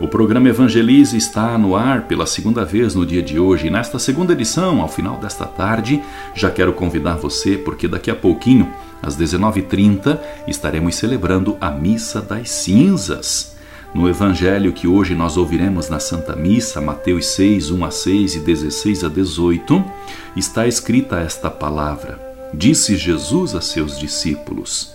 O programa Evangelize está no ar pela segunda vez no dia de hoje. E nesta segunda edição, ao final desta tarde, já quero convidar você, porque daqui a pouquinho, às 19h30, estaremos celebrando a Missa das Cinzas. No Evangelho que hoje nós ouviremos na Santa Missa, Mateus 6, 1 a 6 e 16 a 18, está escrita esta palavra. Disse Jesus a seus discípulos: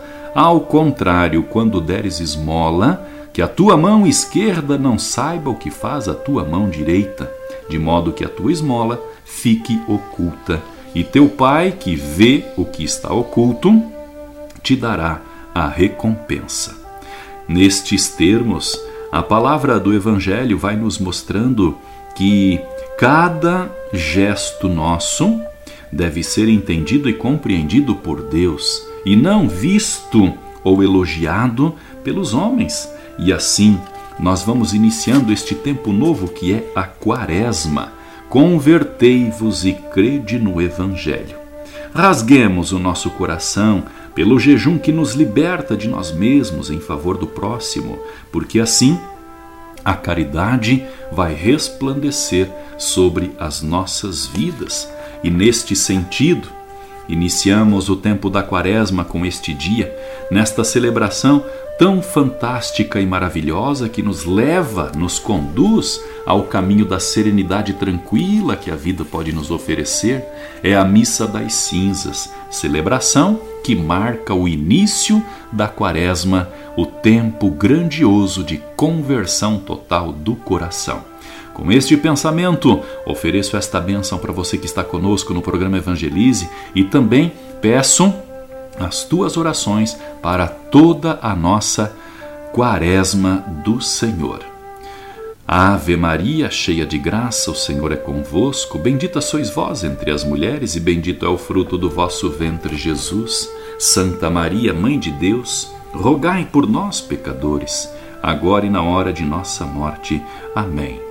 Ao contrário, quando deres esmola, que a tua mão esquerda não saiba o que faz a tua mão direita, de modo que a tua esmola fique oculta, e teu pai, que vê o que está oculto, te dará a recompensa. Nestes termos, a palavra do Evangelho vai nos mostrando que cada gesto nosso deve ser entendido e compreendido por Deus e não visto ou elogiado pelos homens. E assim, nós vamos iniciando este tempo novo que é a Quaresma. Convertei-vos e crede no Evangelho. Rasguemos o nosso coração pelo jejum que nos liberta de nós mesmos em favor do próximo, porque assim a caridade vai resplandecer sobre as nossas vidas. E neste sentido, Iniciamos o tempo da Quaresma com este dia, nesta celebração tão fantástica e maravilhosa que nos leva, nos conduz ao caminho da serenidade tranquila que a vida pode nos oferecer, é a Missa das Cinzas, celebração que marca o início da Quaresma, o tempo grandioso de conversão total do coração. Com este pensamento, ofereço esta bênção para você que está conosco no programa Evangelize e também peço as tuas orações para toda a nossa Quaresma do Senhor. Ave Maria, cheia de graça, o Senhor é convosco. Bendita sois vós entre as mulheres, e bendito é o fruto do vosso ventre, Jesus. Santa Maria, Mãe de Deus, rogai por nós, pecadores, agora e na hora de nossa morte. Amém.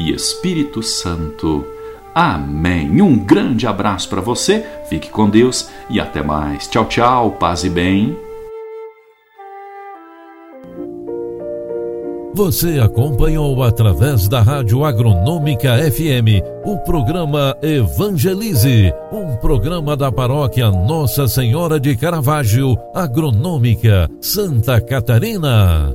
e Espírito Santo. Amém. Um grande abraço para você, fique com Deus e até mais. Tchau, tchau, paz e bem. Você acompanhou através da Rádio Agronômica FM o programa Evangelize, um programa da paróquia Nossa Senhora de Caravaggio, Agronômica, Santa Catarina.